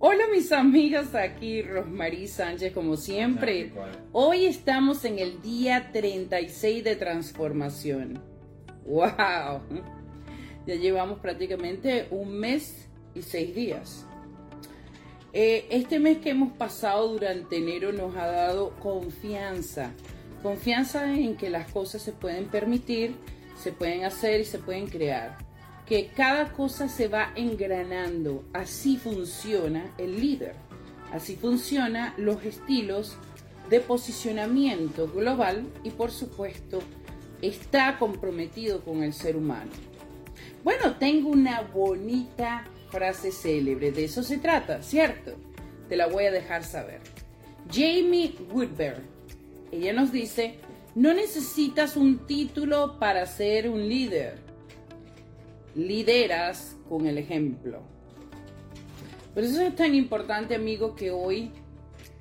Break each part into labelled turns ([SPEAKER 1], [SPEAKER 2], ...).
[SPEAKER 1] Hola mis amigas, aquí Rosmarie Sánchez como siempre. Hoy estamos en el día 36 de transformación. ¡Wow! Ya llevamos prácticamente un mes y seis días. Eh, este mes que hemos pasado durante enero nos ha dado confianza. Confianza en que las cosas se pueden permitir, se pueden hacer y se pueden crear que cada cosa se va engranando. Así funciona el líder. Así funciona los estilos de posicionamiento global y por supuesto está comprometido con el ser humano. Bueno, tengo una bonita frase célebre, de eso se trata, ¿cierto? Te la voy a dejar saber. Jamie Woodberg, ella nos dice, no necesitas un título para ser un líder lideras con el ejemplo. Por eso es tan importante, amigo, que hoy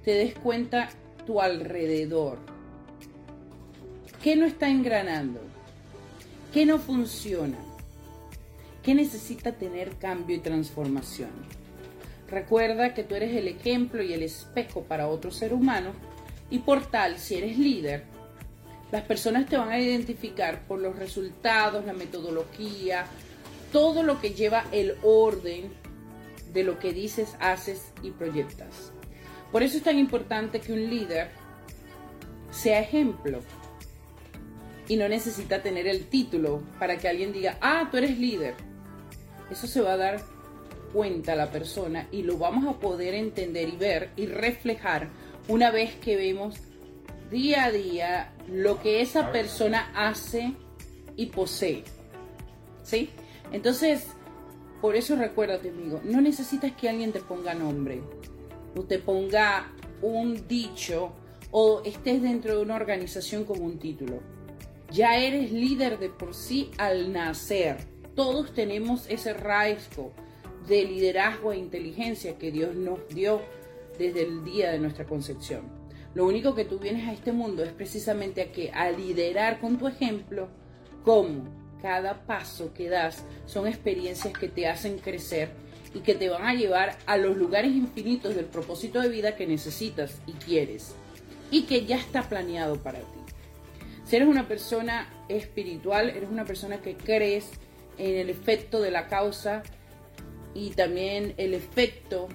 [SPEAKER 1] te des cuenta tu alrededor. ¿Qué no está engranando? ¿Qué no funciona? ¿Qué necesita tener cambio y transformación? Recuerda que tú eres el ejemplo y el espejo para otro ser humano y por tal, si eres líder, las personas te van a identificar por los resultados, la metodología, todo lo que lleva el orden de lo que dices, haces y proyectas. Por eso es tan importante que un líder sea ejemplo y no necesita tener el título para que alguien diga, ah, tú eres líder. Eso se va a dar cuenta la persona y lo vamos a poder entender y ver y reflejar una vez que vemos día a día lo que esa persona hace y posee. ¿Sí? Entonces, por eso recuérdate, amigo, no necesitas que alguien te ponga nombre o te ponga un dicho o estés dentro de una organización como un título. Ya eres líder de por sí al nacer. Todos tenemos ese rasgo de liderazgo e inteligencia que Dios nos dio desde el día de nuestra concepción. Lo único que tú vienes a este mundo es precisamente a que a liderar con tu ejemplo, ¿cómo? Cada paso que das son experiencias que te hacen crecer y que te van a llevar a los lugares infinitos del propósito de vida que necesitas y quieres y que ya está planeado para ti. Si eres una persona espiritual, eres una persona que crees en el efecto de la causa y también el efecto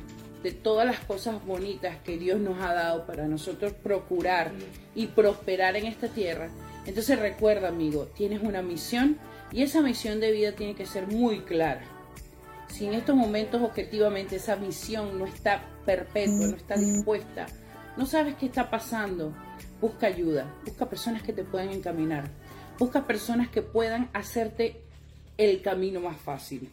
[SPEAKER 1] de todas las cosas bonitas que Dios nos ha dado para nosotros procurar y prosperar en esta tierra. Entonces recuerda, amigo, tienes una misión y esa misión de vida tiene que ser muy clara. Si en estos momentos objetivamente esa misión no está perpetua, no está dispuesta, no sabes qué está pasando, busca ayuda, busca personas que te puedan encaminar, busca personas que puedan hacerte el camino más fácil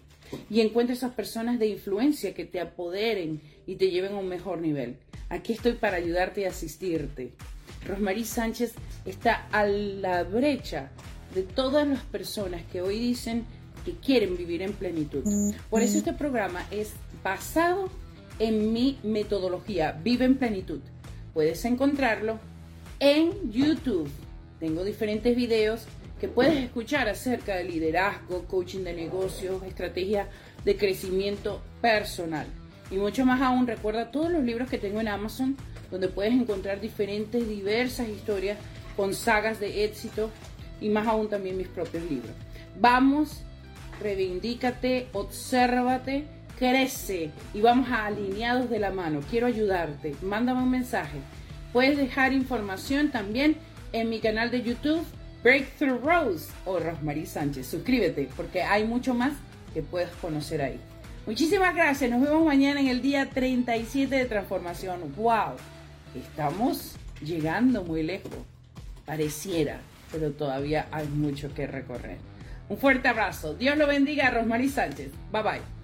[SPEAKER 1] y encuentra esas personas de influencia que te apoderen y te lleven a un mejor nivel. Aquí estoy para ayudarte y asistirte. Rosmarie Sánchez está a la brecha de todas las personas que hoy dicen que quieren vivir en plenitud. Por eso este programa es basado en mi metodología, Vive en Plenitud. Puedes encontrarlo en YouTube. Tengo diferentes videos que puedes escuchar acerca de liderazgo, coaching de negocios, estrategia de crecimiento personal. Y mucho más aún, recuerda todos los libros que tengo en Amazon, donde puedes encontrar diferentes, diversas historias con sagas de éxito y más aún también mis propios libros. Vamos, reivindícate, obsérvate, crece y vamos a alineados de la mano. Quiero ayudarte. Mándame un mensaje. Puedes dejar información también en mi canal de YouTube Breakthrough Rose o Rosmarie Sánchez. Suscríbete porque hay mucho más que puedes conocer ahí. Muchísimas gracias. Nos vemos mañana en el día 37 de transformación. ¡Wow! Estamos llegando muy lejos. Pareciera, pero todavía hay mucho que recorrer. Un fuerte abrazo. Dios lo bendiga, Rosmarie Sánchez. Bye bye.